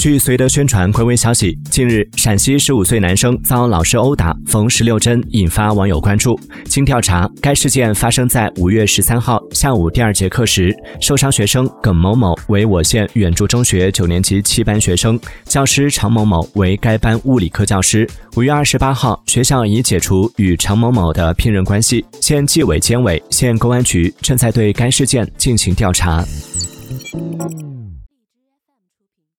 据随德宣传官微消息，近日陕西十五岁男生遭老师殴打，缝十六针，引发网友关注。经调查，该事件发生在五月十三号下午第二节课时，受伤学生耿某某为我县远筑中学九年级七班学生，教师常某某为该班物理科教师。五月二十八号，学校已解除与常某某的聘任关系，县纪委监委、县公安局正在对该事件进行调查。